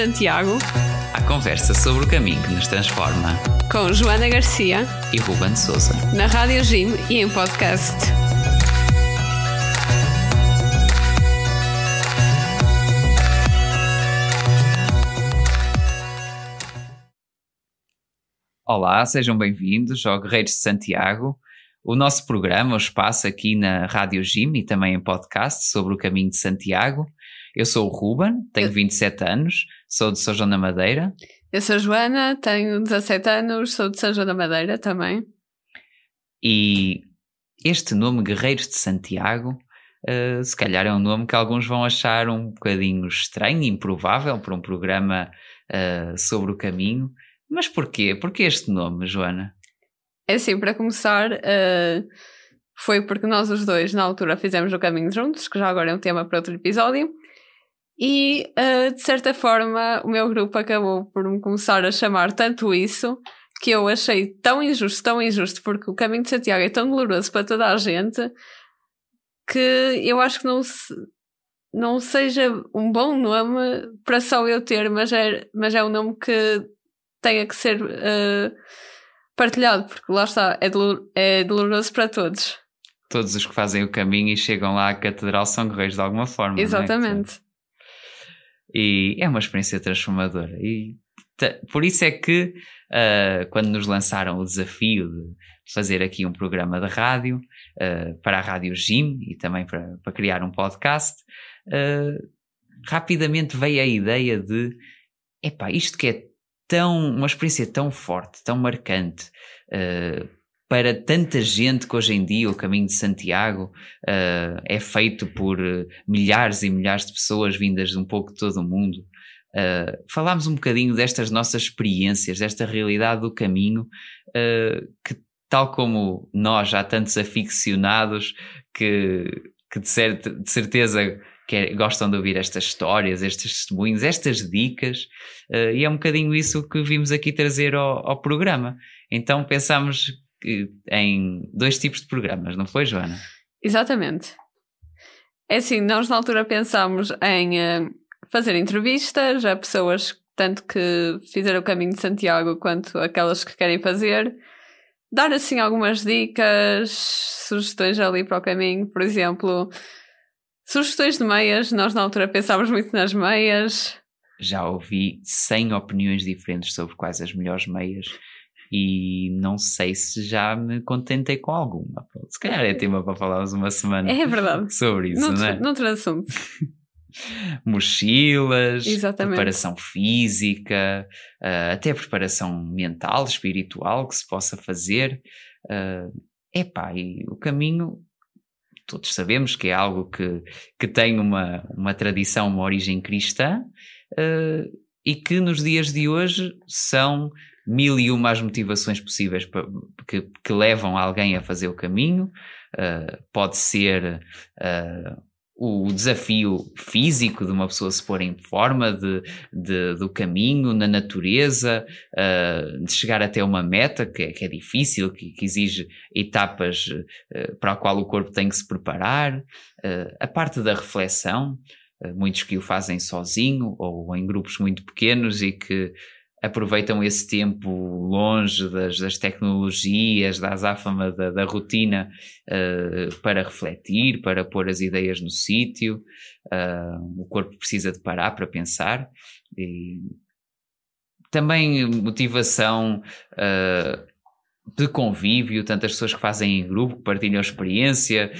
Santiago. A conversa sobre o caminho que nos transforma. Com Joana Garcia e Ruben Souza. Na Rádio Jim e em podcast. Olá, sejam bem-vindos ao Guerreiros de Santiago, o nosso programa, o espaço aqui na Rádio Jim e também em podcast sobre o caminho de Santiago. Eu sou o Ruben, tenho eu... 27 anos, sou de São João da Madeira. Eu sou a Joana, tenho 17 anos, sou de São João da Madeira também. E este nome, Guerreiros de Santiago, uh, se calhar é um nome que alguns vão achar um bocadinho estranho, improvável para um programa uh, sobre o caminho. Mas porquê? Porquê este nome, Joana? É assim, para começar, uh, foi porque nós os dois, na altura, fizemos o caminho juntos, que já agora é um tema para outro episódio. E, uh, de certa forma, o meu grupo acabou por me começar a chamar tanto isso que eu achei tão injusto, tão injusto, porque o caminho de Santiago é tão doloroso para toda a gente que eu acho que não, se, não seja um bom nome para só eu ter, mas é, mas é um nome que tenha que ser uh, partilhado, porque lá está, é, é doloroso para todos. Todos os que fazem o caminho e chegam lá à catedral são guerreiros de alguma forma. É? Exatamente. E é uma experiência transformadora. E por isso é que, uh, quando nos lançaram o desafio de fazer aqui um programa de rádio uh, para a Rádio Jim e também para, para criar um podcast, uh, rapidamente veio a ideia de: epá, isto que é tão, uma experiência tão forte, tão marcante para tanta gente que hoje em dia o caminho de Santiago uh, é feito por uh, milhares e milhares de pessoas vindas de um pouco de todo o mundo. Uh, falámos um bocadinho destas nossas experiências, desta realidade do caminho, que tal como nós, já tantos aficionados que, que de, de certeza que é, gostam de ouvir estas histórias, estes testemunhos, estas dicas, e é um bocadinho isso que vimos aqui trazer ao, ao programa. Então pensámos em dois tipos de programas, não foi, Joana? Exatamente. É assim, nós na altura pensámos em uh, fazer entrevistas a pessoas tanto que fizeram o caminho de Santiago quanto aquelas que querem fazer, dar assim algumas dicas, sugestões ali para o caminho, por exemplo, sugestões de meias, nós na altura pensámos muito nas meias. Já ouvi 100 opiniões diferentes sobre quais as melhores meias e não sei se já me contentei com alguma. Se calhar é tema para falarmos uma semana é verdade. sobre isso, não, é? Não assunto. Mochilas, Exatamente. preparação física, uh, até preparação mental, espiritual que se possa fazer. Uh, epá, e o caminho todos sabemos que é algo que, que tem uma, uma tradição, uma origem cristã uh, e que nos dias de hoje são mil e uma as motivações possíveis que, que levam alguém a fazer o caminho. Uh, pode ser uh, o desafio físico de uma pessoa se pôr em forma de, de do caminho, na natureza, uh, de chegar até uma meta que é, que é difícil, que, que, exige etapas para a qual o corpo tem que se preparar. a parte da reflexão, muitos que o fazem sozinho ou em grupos muito pequenos e que aproveitam esse tempo longe das, das tecnologias, da azáfama, da, da rotina, uh, para refletir, para pôr as ideias no sítio. Uh, o corpo precisa de parar para pensar. E também motivação uh, de convívio, tantas pessoas que fazem em grupo, partilham experiência,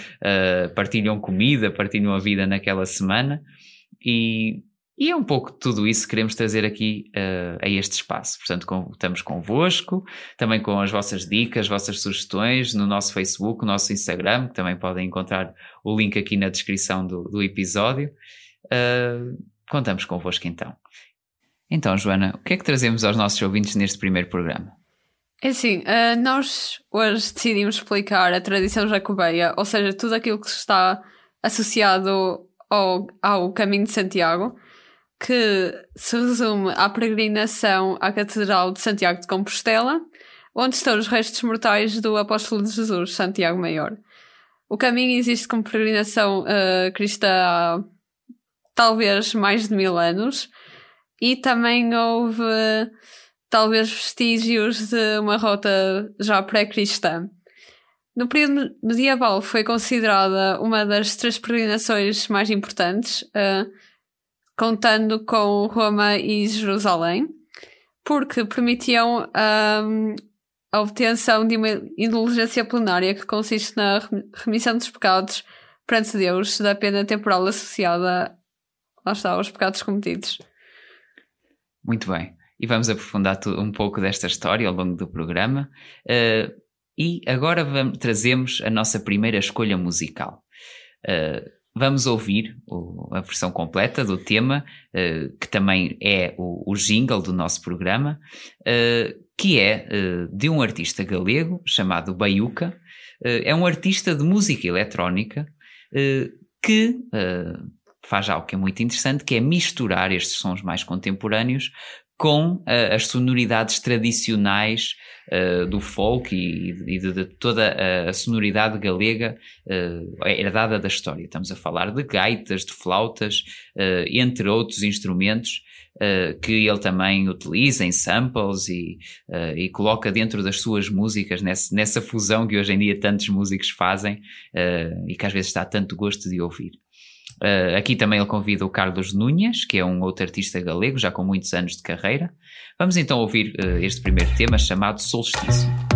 partilham comida, partilham a vida naquela semana. E e é um pouco tudo isso que queremos trazer aqui uh, a este espaço. Portanto, com, estamos convosco, também com as vossas dicas, vossas sugestões no nosso Facebook, no nosso Instagram, que também podem encontrar o link aqui na descrição do, do episódio. Uh, contamos convosco então. Então, Joana, o que é que trazemos aos nossos ouvintes neste primeiro programa? É assim, uh, nós hoje decidimos explicar a tradição jacobeia, ou seja, tudo aquilo que está associado ao, ao caminho de Santiago que se resume à peregrinação à Catedral de Santiago de Compostela, onde estão os restos mortais do apóstolo de Jesus, Santiago Maior. O caminho existe como peregrinação uh, cristã há talvez mais de mil anos e também houve talvez vestígios de uma rota já pré-cristã. No período medieval foi considerada uma das três peregrinações mais importantes, uh, contando com Roma e Jerusalém, porque permitiam um, a obtenção de uma indulgência plenária que consiste na remissão dos pecados perante Deus da pena temporal associada lá está, aos pecados cometidos. Muito bem. E vamos aprofundar um pouco desta história ao longo do programa. Uh, e agora vamos, trazemos a nossa primeira escolha musical. Uh, vamos ouvir o, a versão completa do tema, uh, que também é o, o, jingle do nosso programa, que é de um artista galego chamado Baiuca. é um artista de música eletrónica que faz algo que é muito interessante, que é misturar estes sons mais contemporâneos com uh, as sonoridades tradicionais uh, do folk e, e de, de, toda a, sonoridade galega uh, herdada da história. Estamos a falar de gaitas, de flautas, entre outros instrumentos que ele também utiliza em samples e, e coloca dentro das suas músicas, nessa, nessa, fusão que hoje em dia tantos músicos fazem e que às vezes está tanto gosto de ouvir. Uh, aqui também ele convida o Carlos Núñez, que é um outro artista galego, já com muitos anos de carreira. Vamos então ouvir uh, este primeiro tema chamado Solstício.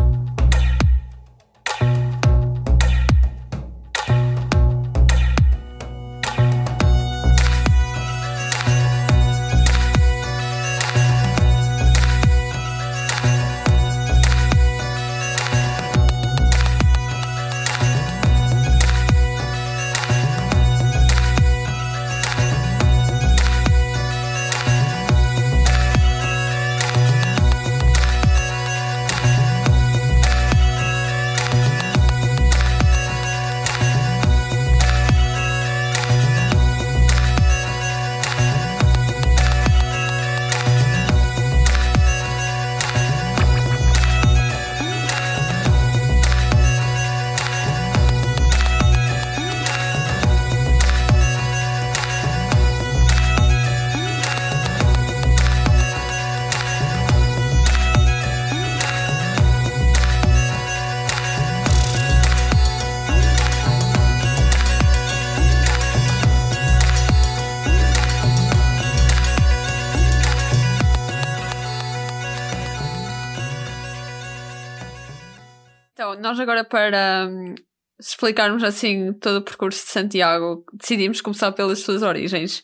Nós agora para um, explicarmos assim todo o percurso de Santiago, decidimos começar pelas suas origens.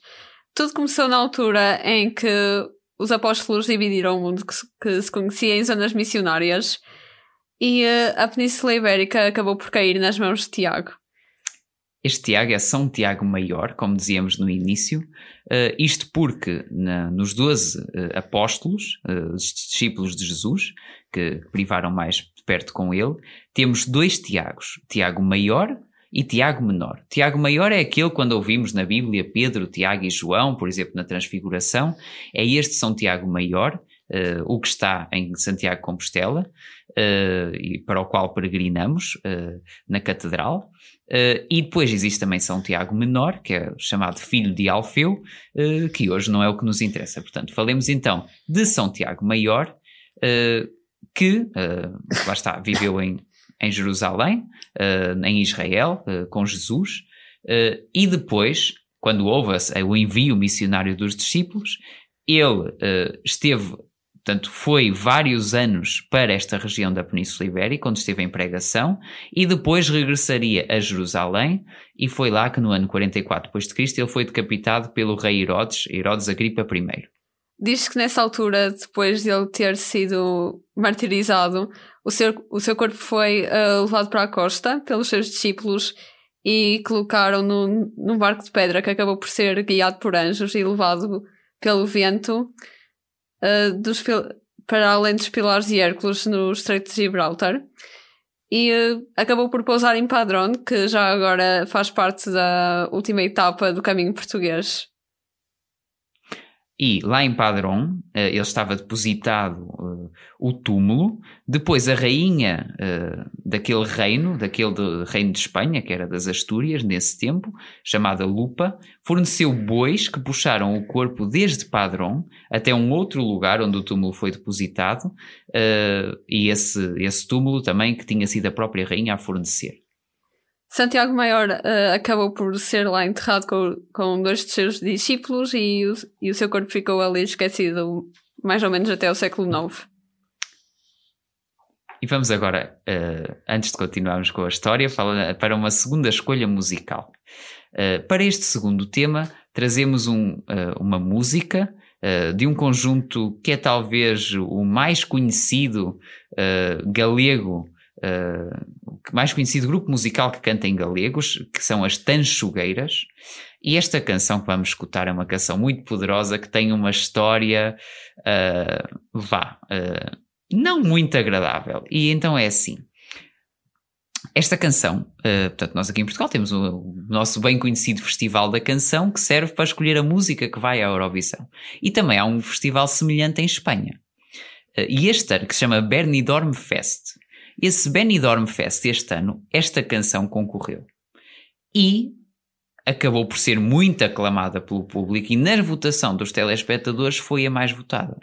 Tudo começou na altura em que os apóstolos dividiram o mundo que se, conhecia em zonas missionárias e uh, a Península Ibérica acabou por cair nas mãos de Tiago. Este Tiago é São Tiago Maior, como dizíamos no início, uh, isto porque na, nos doze uh, apóstolos, uh, os discípulos de Jesus, que privaram mais com ele, temos dois Tiagos, Tiago Maior e Tiago Menor. Tiago Maior é aquele quando ouvimos na Bíblia Pedro, Tiago e João, por exemplo, na Transfiguração, é este São Tiago Maior, o que está em Santiago Compostela, e para o qual peregrinamos na Catedral. Uh, e depois existe também São Tiago Menor, que é chamado filho de Alfeu, uh, que hoje não é o que nos interessa. Portanto, falemos então de São Tiago Maior, uh, que, lá está, viveu em, em Jerusalém, em Israel, com Jesus, e depois, quando houve o envio missionário dos discípulos, ele esteve Portanto, foi vários anos para esta região da Península Ibérica, onde esteve em pregação, e depois regressaria a Jerusalém, e foi lá que no ano 44 d.C. ele foi decapitado pelo rei Herodes, Herodes Agripa I. Diz que nessa altura, depois de ele ter sido martirizado, o seu, o seu corpo foi uh, levado para a costa pelos seus discípulos e colocaram no, num barco de pedra que acabou por ser guiado por anjos e levado pelo vento uh, dos, para além dos pilares e Hércules no Estreito de Gibraltar. E uh, acabou por pousar em Padrón, que já agora faz parte da última etapa do caminho português. E lá em Padrón, uh, ele estava depositado uh, o túmulo. Depois, a rainha uh, daquele reino, daquele de, reino de Espanha, que era das Astúrias, nesse tempo, chamada Lupa, forneceu bois que puxaram o corpo desde Padrón até um outro lugar onde o túmulo foi depositado. e esse, esse túmulo também que tinha sido a própria rainha a fornecer. Santiago Maior uh, acabou por ser lá enterrado com, com dois de seus discípulos e o, e o seu corpo ficou ali esquecido mais ou menos até o século IX. E vamos agora, uh, antes de continuarmos com a história, para uma segunda escolha musical. Uh, para este segundo tema, trazemos um, uma música de um conjunto que é talvez o mais conhecido galego mais conhecido grupo musical que canta em galegos, que são as Tanchugueiras. E esta canção que vamos escutar é uma canção muito poderosa que tem uma história, uh, vá, uh, não muito agradável. E então é assim. Esta canção, uh, portanto, nós aqui em Portugal temos o, o, nosso bem conhecido Festival da Canção que serve para escolher a música que vai à Eurovisão. E também há um festival semelhante em Espanha. Uh, e este ano, que se chama Bernidorm Fest. Esse Benidorm Fest este ano, esta canção concorreu. E acabou por ser muito aclamada pelo público e na votação dos telespectadores foi a mais votada.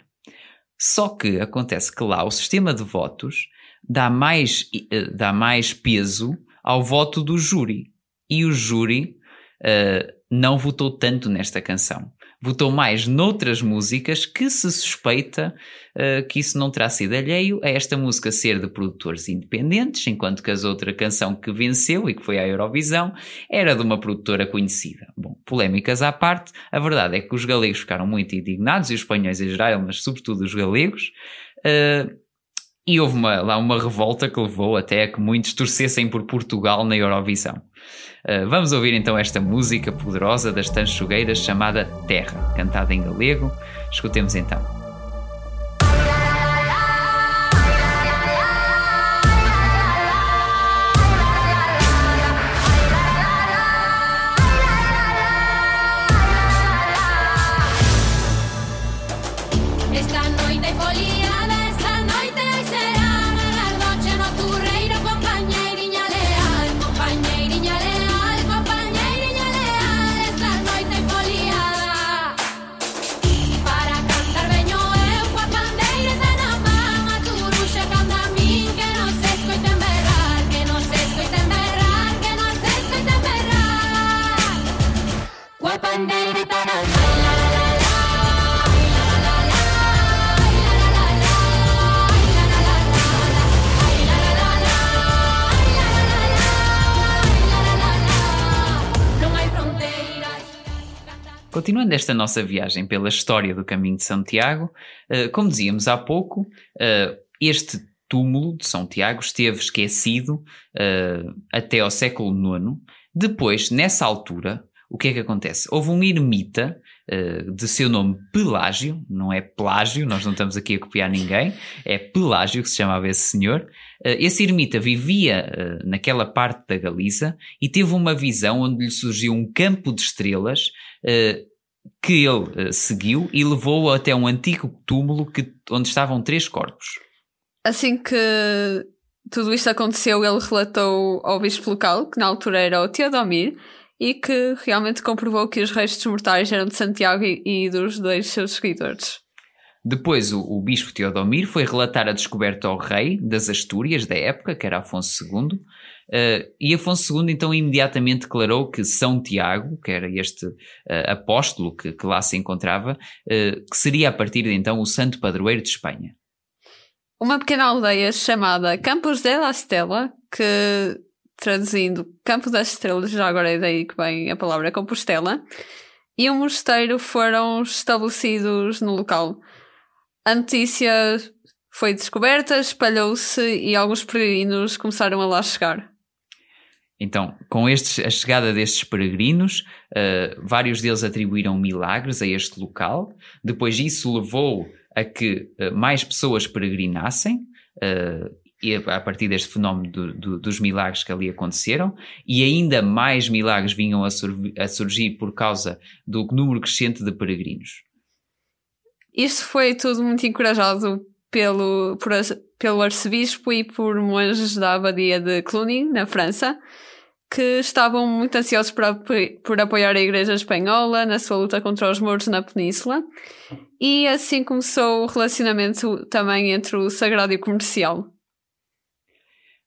Só que acontece que lá o sistema de votos dá mais, eh, dá mais peso ao voto do júri. E o júri uh, não votou tanto nesta canção votou mais noutras músicas que se suspeita uh, que isso não terá sido alheio a esta música ser de produtores independentes, enquanto que a outra canção que venceu e que foi à Eurovisão era de uma produtora conhecida. Bom, polémicas à parte, a verdade é que os galegos ficaram muito indignados e os espanhóis em geral, mas sobretudo os galegos. Uh, e houve uma, lá uma revolta que levou até a que muitos torcessem por Portugal na Eurovisão. Uh, vamos ouvir então esta música poderosa das Tanchugueiras chamada Terra, cantada em galego. Escutemos então. Esta nossa viagem pela história do Caminho de Santiago, uh, como dizíamos há pouco, uh, este túmulo de São Tiago esteve esquecido uh, até ao século IX. Depois, nessa altura, o que é que acontece? Houve um ermita de seu nome Pelágio, não é Plágio, nós não estamos aqui a copiar ninguém, é Pelágio que se chamava esse senhor. Esse ermita vivia naquela parte da Galiza e teve uma visão onde lhe surgiu um campo de estrelas que ele uh, seguiu e levou até um antigo túmulo que, onde estavam três corpos. Assim que tudo isto aconteceu, ele relatou ao bispo local, que na altura era o Teodomir, e que realmente comprovou que os restos mortais eram de Santiago e, e dos dois seus seguidores. Depois, o, o bispo Teodomir foi relatar a descoberta ao rei das Astúrias da época, que era Afonso II, Uh, e Afonso II então imediatamente declarou que São Tiago, que era este uh, apóstolo que, que, lá se encontrava, uh, que seria a partir de então o santo padroeiro de Espanha. Uma pequena aldeia chamada Campos de la Estela, que traduzindo Campo das Estrelas, já agora é daí que vem a palavra Compostela, e um mosteiro foram estabelecidos no local. A notícia foi descoberta, espalhou-se e alguns peregrinos começaram a lá chegar. Então, com estes, a chegada destes peregrinos, uh, vários deles atribuíram milagres a este local. Depois, isso levou a que uh, mais pessoas peregrinassem, uh, e a partir deste fenómeno do, do, dos milagres que ali aconteceram, e ainda mais milagres vinham a, sur a surgir por causa do número crescente de peregrinos. Isto foi tudo muito encorajado pelo, por, pelo arcebispo e por monges da abadia de Cluny, na França, que estavam muito ansiosos por, por apoiar a Igreja Espanhola na sua luta contra os mouros na Península. E assim começou o relacionamento também entre o sagrado e o comercial.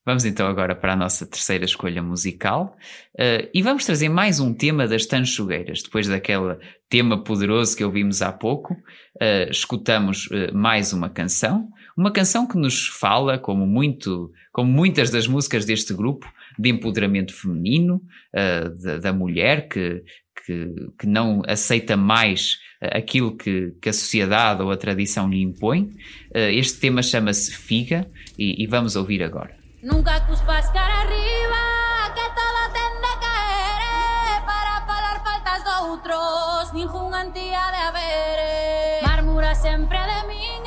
Vamos então agora para a nossa terceira escolha musical uh, e vamos trazer mais um tema das Tanchugueiras. Depois daquele tema poderoso que ouvimos há pouco, uh, escutamos uh, mais uma canção. Uma canção que nos fala, como, muito, como muitas das músicas deste grupo, de empoderamento feminino, da, da, mulher que, que, que, não aceita mais aquilo que, que, a sociedade ou a tradição lhe impõe. este tema chama-se Figa e, e vamos ouvir agora. Nunca cuspas cara arriba, que todo tende que caer, para falar faltas doutros, ningún antía de haber. Mármura sempre de min,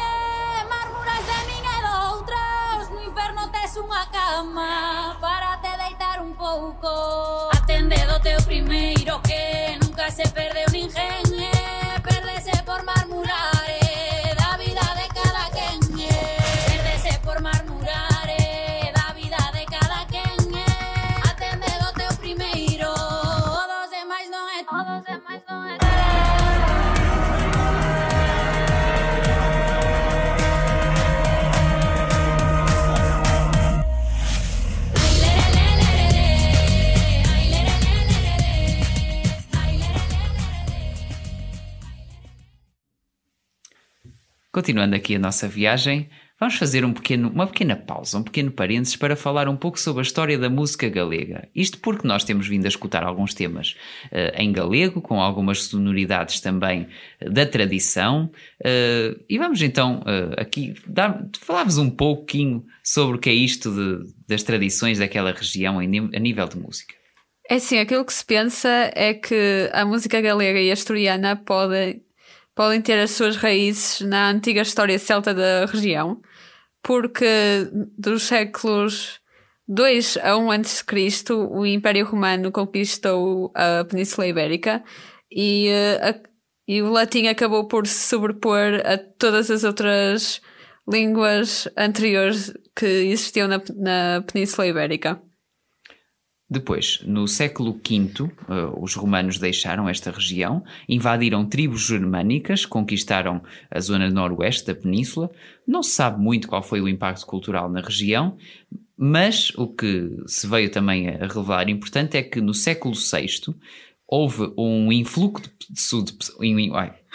mármuras de min e doutros, no inferno tes unha cama para te deitar un pouco. Atende do teu primeiro que nunca se perde Continuando aqui a nossa viagem, vamos fazer um pequeno, uma pequena pausa, um pequeno parênteses para falar um pouco sobre a história da música galega. Isto porque nós temos vindo a escutar alguns temas uh, em galego, com algumas sonoridades também uh, da tradição. Uh, e vamos então aqui falar-vos um pouquinho sobre o que é isto de, das tradições daquela região a nível de música. É sim, aquilo que se pensa é que a música galega e asturiana podem podem ter as suas raízes na antiga história celta da região, porque dos séculos 2 a 1 a.C., o Império Romano conquistou a Península Ibérica e, eh, a, e o latim acabou por se sobrepor a todas as outras línguas anteriores que existiam na, na Península Ibérica. Depois, no século V, uh, os romanos deixaram esta região, invadiram tribos germânicas, conquistaram a zona noroeste da península. Não se sabe muito qual foi o impacto cultural na região, mas o que se veio também a revelar importante é que no século VI houve um influxo de,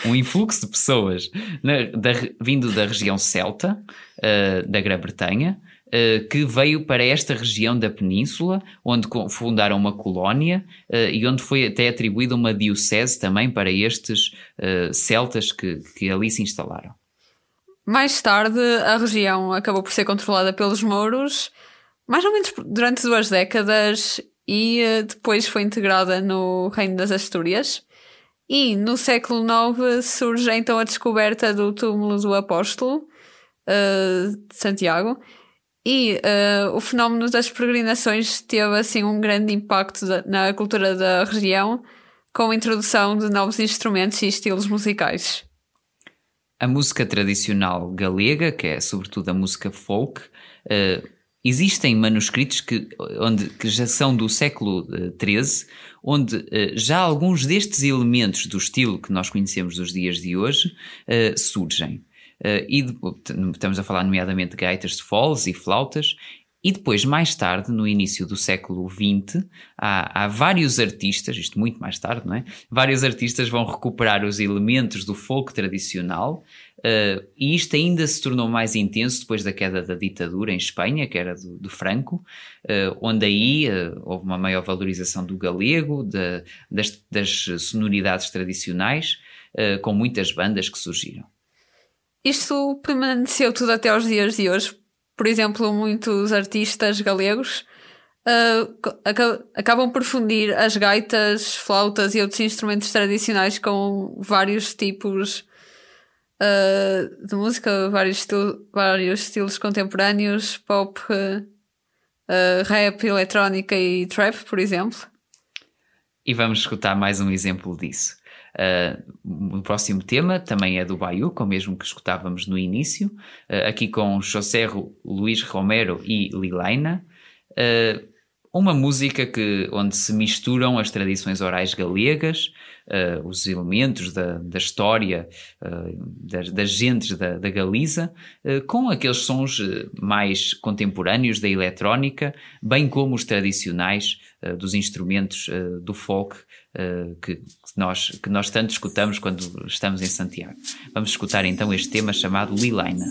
um influxo de pessoas na, da, vindo da região celta, uh, da Grã-Bretanha, que veio para esta região da península, onde fundaram uma colónia uh, e onde foi até atribuída uma diocese também para estes uh, celtas que, que ali se instalaram. Mais tarde, a região acabou por ser controlada pelos mouros, mais ou menos durante duas décadas, e depois foi integrada no Reino das Astúrias. E no século IX surge então a descoberta do túmulo do Apóstolo uh, de Santiago, e uh, o fenómeno das peregrinações teve assim um grande impacto na cultura da região, com a introdução de novos instrumentos e estilos musicais. A música tradicional galega, que é sobretudo a música folk, uh, existem manuscritos que, onde, que já são do século XIII, uh, onde uh, já alguns destes elementos do estilo que nós conhecemos dos dias de hoje surgem. Uh, e de, estamos a falar nomeadamente de gaitas de foles e flautas, e depois, mais tarde, no início do século XX, há, há, vários artistas, isto muito mais tarde, não é? Vários artistas vão recuperar os elementos do folk tradicional, uh, e isto ainda se tornou mais intenso depois da queda da ditadura em Espanha, que era do, do Franco, uh, onde aí uh, houve uma maior valorização do galego, de, das, das, sonoridades tradicionais, com muitas bandas que surgiram. Isto permaneceu tudo até aos dias de hoje. Por exemplo, muitos artistas galegos uh, acabam por fundir as gaitas, flautas e outros instrumentos tradicionais com vários tipos uh, de música, vários, vários estilos contemporâneos, pop, uh, rap, eletrónica e trap, por exemplo. E vamos escutar mais um exemplo disso. Uh, o próximo tema também é do Baiuco, o mesmo que escutávamos no início, uh, aqui com José Luís Romero e Lilaina. Uh, uma música que, onde se misturam as tradições orais galegas, uh, os elementos da, da história uh, das, das, gentes da, da Galiza, uh, com aqueles sons mais contemporâneos da eletrónica, bem como os tradicionais dos instrumentos do folk que, nós, que nós tanto escutamos quando estamos em Santiago. Vamos escutar então este tema chamado Lilaina.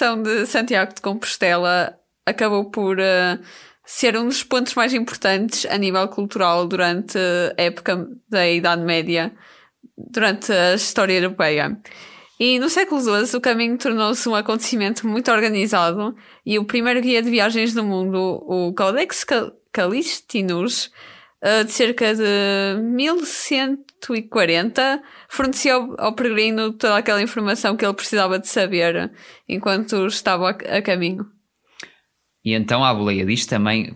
Peregrinação de Santiago de Compostela acabou por uh, ser um dos pontos mais importantes a nível cultural durante a época da Idade Média, durante a história europeia. E no século XII o caminho tornou-se um acontecimento muito organizado e o primeiro guia de viagens do mundo, o Codex Calistinus, uh, de cerca de 1140, fornecia ao, ao, peregrino toda aquela informação que ele precisava de saber enquanto estava a, a caminho. E então, à boleia disto, também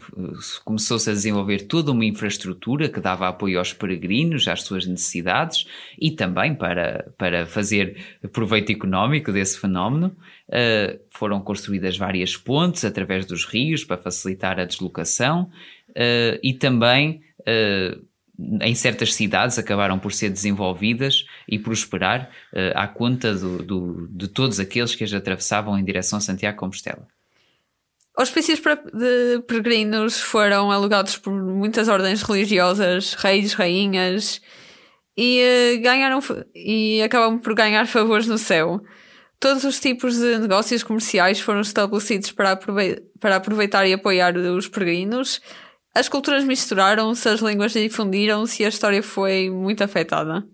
começou-se a desenvolver toda uma infraestrutura que dava apoio aos peregrinos, às suas necessidades e também para, para fazer proveito económico desse fenómeno. Uh, foram construídas várias pontes através dos rios para facilitar a deslocação uh, e também uh, em certas cidades acabaram por ser desenvolvidas e prosperar uh, à conta do, do, de todos aqueles que as atravessavam em direção a Santiago Compostela. Hospícios de peregrinos foram alugados por muitas ordens religiosas, reis, rainhas, e ganharam e acabam por ganhar favores no céu. Todos os tipos de negócios comerciais foram estabelecidos para aproveitar e apoiar os peregrinos, as culturas misturaram-se, as línguas difundiram-se e a história foi muito afetada.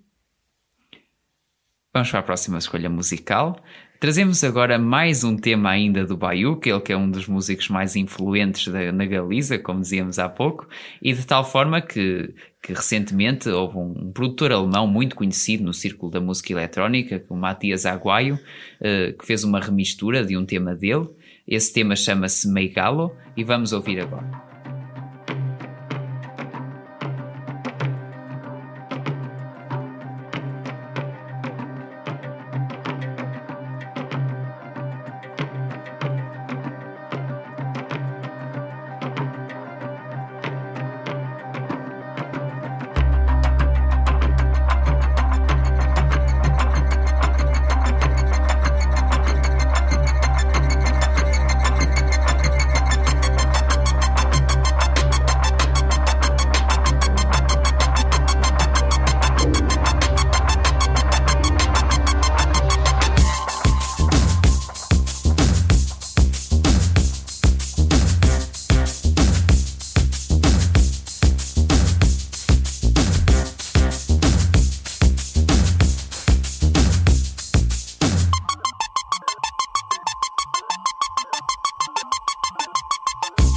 Vamos para a próxima escolha musical. Trazemos agora mais um tema ainda do que ele que é um dos músicos mais influentes da, na Galiza, como dizíamos há pouco, e de tal forma que, que recentemente houve um, um, produtor alemão muito conhecido no círculo da música eletrónica, o Matias Aguaio, uh, que fez uma remistura de um tema dele. Esse tema chama-se Meigalo e vamos ouvir agora.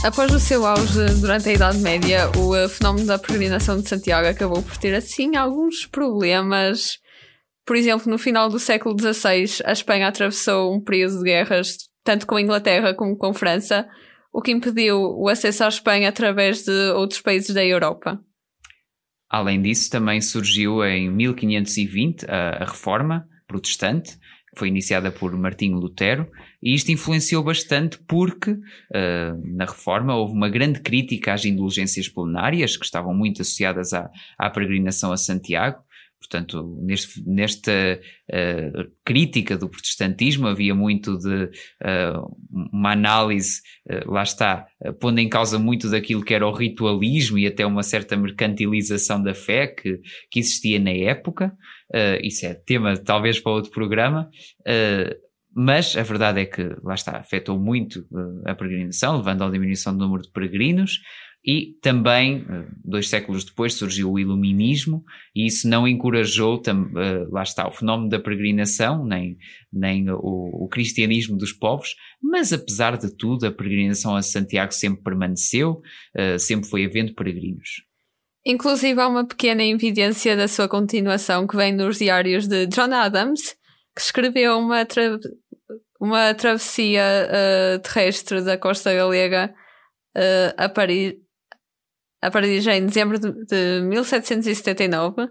Após o seu auge durante a Idade Média, o uh, fenómeno da peregrinação de Santiago acabou por ter, assim, alguns problemas. Por exemplo, no final do século XVI, a Espanha atravessou um período de guerras, tanto com a Inglaterra como com a França, o que impediu o acesso à Espanha através de outros países da Europa. Além disso, também surgiu em 1520 a, a Reforma Protestante, que foi iniciada por Martinho Lutero, e isto influenciou bastante porque uh, na reforma houve uma grande crítica às indulgências plenárias, que estavam muito associadas à, à peregrinação a Santiago. Portanto, neste, nesta uh, crítica do protestantismo havia muito de uh, uma análise, uh, lá está, pondo em causa muito daquilo que era o ritualismo e até uma certa mercantilização da fé que, que existia na época. isso é tema talvez para outro programa. Mas a verdade é que, lá está, afetou muito a peregrinação, levando à diminuição do número de peregrinos, e também, eh, dois séculos depois, surgiu o iluminismo, e isso não encorajou, uh, lá está, o fenómeno da peregrinação, nem, nem o, o, cristianismo dos povos, mas apesar de tudo, a peregrinação a Santiago sempre permaneceu, sempre foi havendo peregrinos. Inclusive, há uma pequena evidência da sua continuação que vem nos diários de John Adams, que escreveu uma, tra uma travessia uh, terrestre da costa galega a Paris a partir de em dezembro de, de 1779,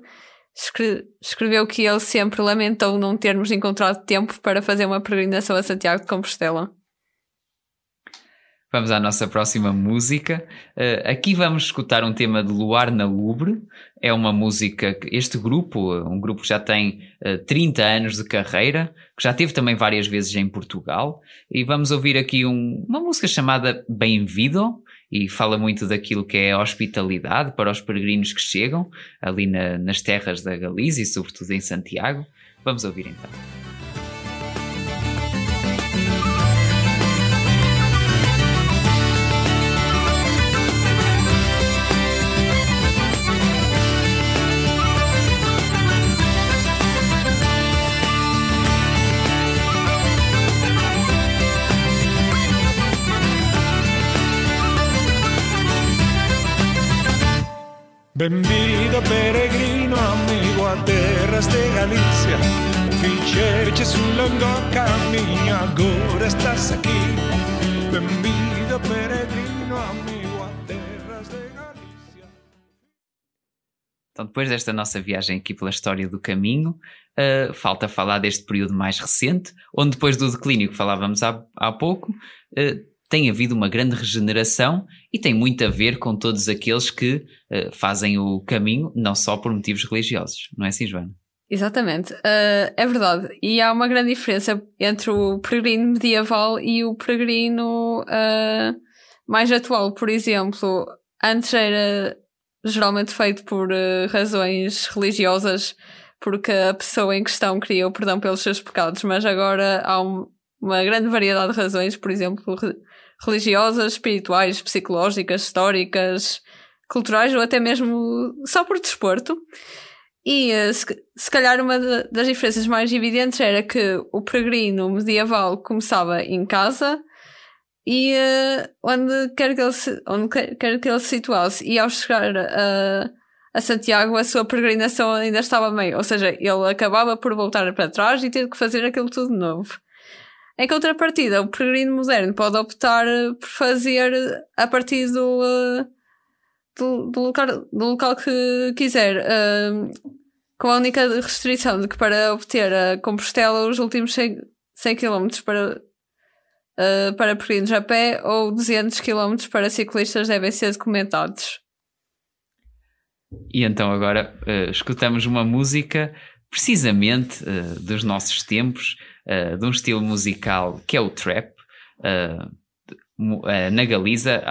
escre escreveu que ele sempre lamentou não termos encontrado tempo para fazer uma peregrinação a Santiago de Compostela. Vamos à nossa próxima música. Uh, aqui vamos escutar um tema de Luar na Lubre. É uma música que este grupo, um grupo que já tem uh, eh, 30 anos de carreira, que já teve também várias vezes em Portugal. E vamos ouvir aqui um, uma música chamada Bem-vindo e fala muito daquilo que é a hospitalidade para os peregrinos que chegam ali na, nas terras da Galiza e sobretudo em Santiago. Vamos ouvir então. Benvido peregrino amigo a terras de Galicia. Fixeches un longo camiño, agora estás aquí. Benvido peregrino amigo a terras de Galicia. Então depois desta nossa viagem aqui pela história do caminho uh, Falta falar deste período mais recente Onde depois do declínio que falávamos há, há pouco uh, tem havido uma grande regeneração e tem muito a ver com todos aqueles que uh, fazem o caminho, não só por motivos religiosos, não é assim, Joana? Exatamente, uh, é verdade. E há uma grande diferença entre o peregrino medieval e o peregrino uh, mais atual. Por exemplo, antes era geralmente feito por razões religiosas, porque a pessoa em questão queria o perdão pelos seus pecados, mas agora há um, uma grande variedade de razões, por exemplo, religiosas, espirituais, psicológicas, históricas, culturais ou até mesmo só por desporto. E eh, se, calhar uma das diferenças mais evidentes era que o peregrino medieval começava em casa e uh, onde, quer que ele se, onde quer, quer que ele se situasse. E ao chegar a, a Santiago, a sua peregrinação ainda estava meio. Ou seja, ele acabava por voltar para trás e ter que fazer aquilo tudo de novo. Em contrapartida, o peregrino moderno pode optar eh, por fazer a partir do, eh, do, do, local, do local que quiser, uh, com a única restrição de que para obter a Compostela os últimos 100, 100 km para, uh, para peregrinos a pé ou 200 km para ciclistas devem ser documentados. E então agora uh, escutamos uma música precisamente dos nossos tempos uh, de um estilo musical que é o trap. Uh, na Galiza,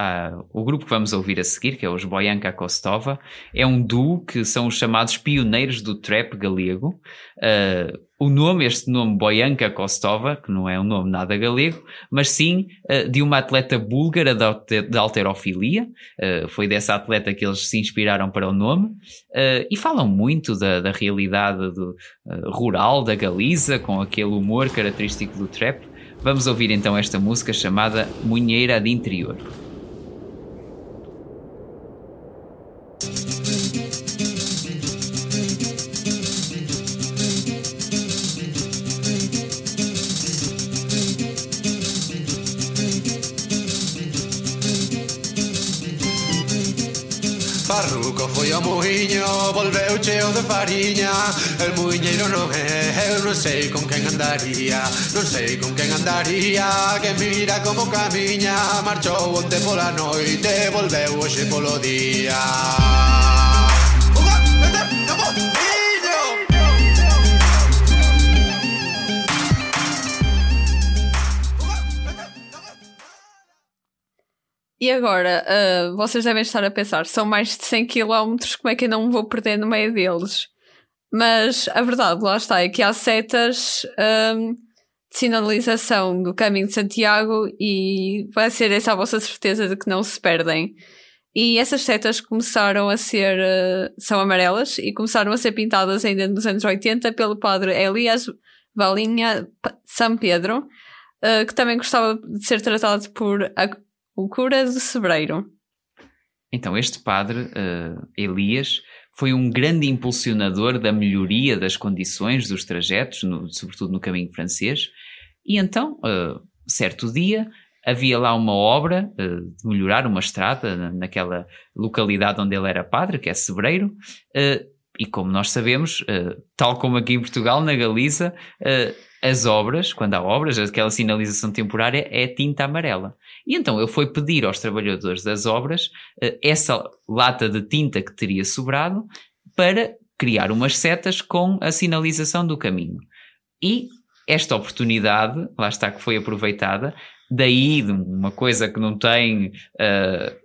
o grupo que vamos ouvir a seguir, que é os Boyanka Kostova, é um duo que são os chamados pioneiros do trap galego. Uh, o nome, este nome Boyanka Kostova, que não é um nome nada galego, mas sim uh, de uma atleta búlgara de, alterofilia. Uh, foi dessa atleta que eles se inspiraram para o nome. E falam muito da, da realidade do, rural da Galiza, com aquele humor característico do trap. Vamos ouvir então esta música chamada Munheira de Interior. camiño Volveu cheo de fariña. El muiñeiro non é Eu non sei con quen andaría Non sei con quen andaría Que mira como camiña. Marchou onte pola noite Volveu hoxe polo día. E agora, uh, vocês devem estar a pensar, são mais de 100 km, como é que eu não me vou perder no meio deles? Mas a verdade, lá está, é que há setas um, de sinalização do caminho de Santiago e vai ser essa a vossa certeza de que não se perdem. E essas setas começaram a ser, uh, são amarelas e começaram a ser pintadas ainda nos anos 80 pelo padre Elias Valinha São Pedro, uh, que também gostava de ser tratado por o cura de Sebreiro. Então, este padre, uh, Elias, foi um grande impulsionador da melhoria das condições dos trajetos, no, sobretudo no caminho francês, e então, certo dia, havia lá uma obra uh, de melhorar uma estrada naquela localidade onde ele era padre, que é Sebreiro, uh, e como nós sabemos, uh, tal como aqui em Portugal, na Galiza, as obras, quando há obras, aquela sinalização temporária é tinta amarela. E então ele foi pedir aos trabalhadores das obras essa lata de tinta que teria sobrado para criar umas setas com a sinalização do caminho. E esta oportunidade, lá está que foi aproveitada, daí uma coisa que não tem. Uh,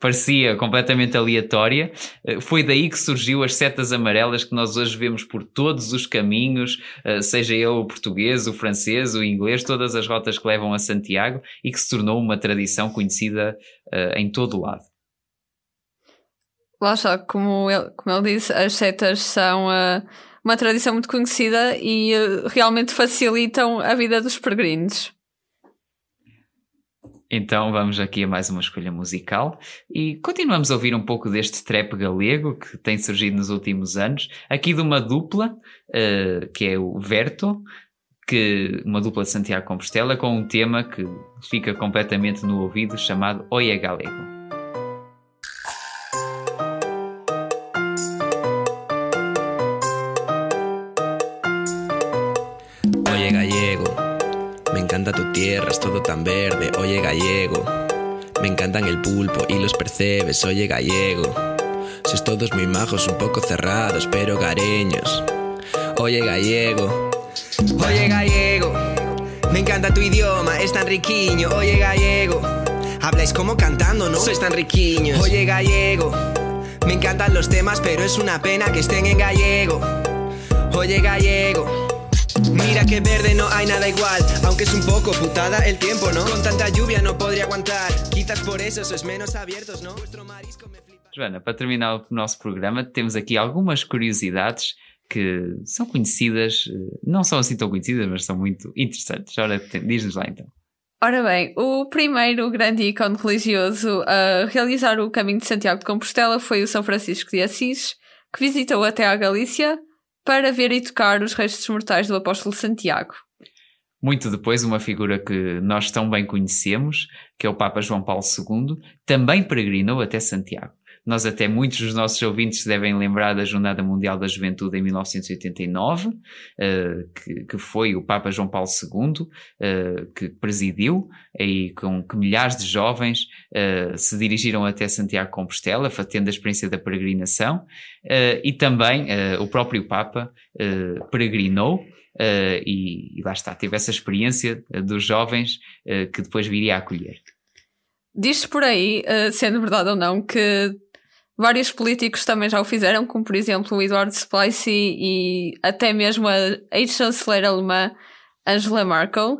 parecia completamente aleatória, uh, foi daí que surgiu as setas amarelas que nós hoje vemos por todos os caminhos, uh, seja ele o português, o francês, o inglês, todas as rotas que levam a Santiago e que se tornou uma tradição conhecida em todo o lado. Lá está, como ele, como ele disse, as setas são uma tradição muito conhecida e realmente facilitam a vida dos peregrinos. Então vamos aqui a mais uma escolha musical e continuamos a ouvir um pouco deste trap galego que tem surgido nos últimos anos, aqui de uma dupla, uh, que é o Verto, que, uma dupla de Santiago Compostela, com um tema que fica completamente no ouvido chamado Oia Galego. Tu tierra, es todo tan verde, oye gallego. Me encantan el pulpo y los percebes, oye gallego. Sois todos muy majos, un poco cerrados, pero gareños. Oye gallego, oye gallego. Me encanta tu idioma, es tan riquiño, oye gallego. Habláis como cantando, ¿no? Sois tan riquiños. Oye gallego. Me encantan los temas, pero es una pena que estén en gallego. Oye gallego. Mira que verde no hay nada igual, aunque es un poco putada el tiempo, ¿no? Con tanta lluvia no podría aguantar, quizás por eso sois menos abiertos, ¿no? Nuestro marisco me flipa. Joana, para terminar o nosso programa, temos aqui algumas curiosidades que são conhecidas, eh, não são assim tão conhecidas, mas são muito interessantes. Ora, diz-nos lá então. Ora bem, o primeiro grande ícone religioso a realizar o caminho de Santiago de Compostela foi o São Francisco de Assis, que visitou até a Galícia para ver e tocar os restos mortais do apóstolo Santiago. Muito depois, uma figura que nós tão bem conhecemos, que é o Papa João Paulo II, também peregrinou até Santiago. Nós até muitos dos nossos ouvintes devem lembrar da Jornada Mundial da Juventude em 1989, uh, que, que, foi o Papa João Paulo II uh, que presidiu, e com que milhares de jovens uh, se dirigiram até Santiago Compostela, tendo a experiência da peregrinação, e também o próprio Papa peregrinou. E, e, lá está, teve essa experiência dos jovens que depois viria a acolher. Diz-se por aí, sendo verdade ou não, que Vários políticos também já o fizeram, como por exemplo o Eduardo Splicey e até mesmo a ex-chanceler alemã Angela Merkel,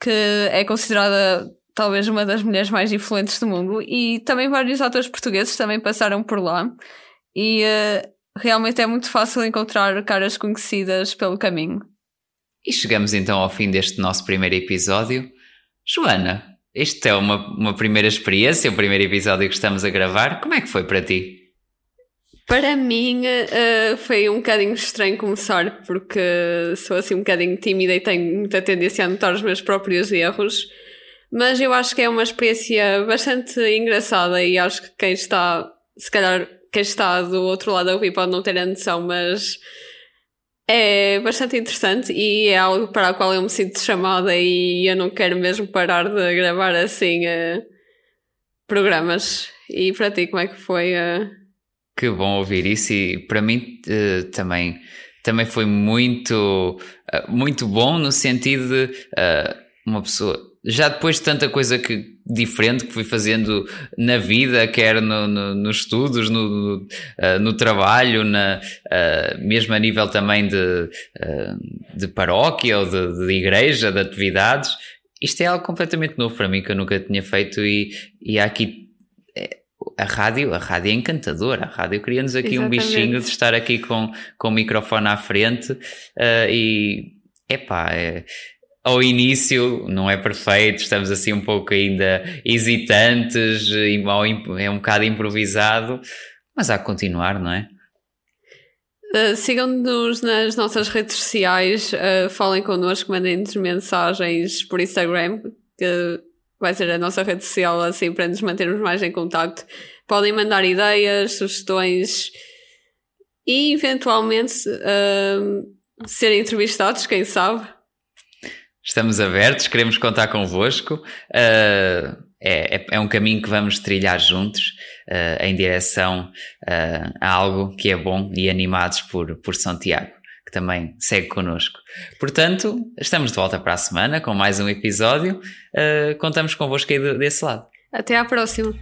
que é considerada talvez uma das mulheres mais influentes do mundo, e também vários atores portugueses também passaram por lá. E uh, realmente é muito fácil encontrar caras conhecidas pelo caminho. E chegamos então ao fim deste nosso primeiro episódio. Joana, isto é uma, uma primeira experiência, o primeiro episódio que estamos a gravar. Como é que foi para ti? Para mim uh, foi um bocadinho estranho começar, porque sou assim um bocadinho tímida e tenho muita tendência a notar os meus próprios erros. Mas eu acho que é uma experiência bastante engraçada e acho que quem está, se calhar, quem está do outro lado a ouvir pode não ter a noção, mas é bastante interessante e é algo para o qual eu me sinto chamada e eu não quero mesmo parar de gravar assim uh, programas. E para ti, como é que foi? Uh... Que bom ouvir isso e para mim uh, também, também foi muito, muito bom no sentido de uma pessoa já depois de tanta coisa que, diferente que fui fazendo na vida, quer no, no, nos estudos, no, no, uh, no trabalho, na, uh, mesmo a nível também de, uh, de paróquia ou de, de, igreja, de atividades, isto é algo completamente novo para mim que eu nunca tinha feito e, e há aqui a rádio, a rádio é encantadora, a rádio cria-nos aqui Exatamente. um bichinho de estar aqui com, com o microfone à frente e epá, é, ao início não é perfeito, estamos assim um pouco ainda hesitantes, é um bocado improvisado, mas há que continuar, não é? Uh, Sigam-nos nas nossas redes sociais, uh, falem connosco, mandem-nos mensagens por Instagram, que vai ser a nossa rede social, assim, para nos mantermos mais em contato. Podem mandar ideias, sugestões e, eventualmente, uh, serem entrevistados, quem sabe. Estamos abertos, queremos contar convosco. Uh, é, é, um caminho que vamos trilhar juntos uh, em direção uh, a algo que é bom e animados por, por Santiago, que também segue connosco. Portanto, estamos de volta para a semana com mais um episódio. contamos convosco aí desse lado. Até à próxima.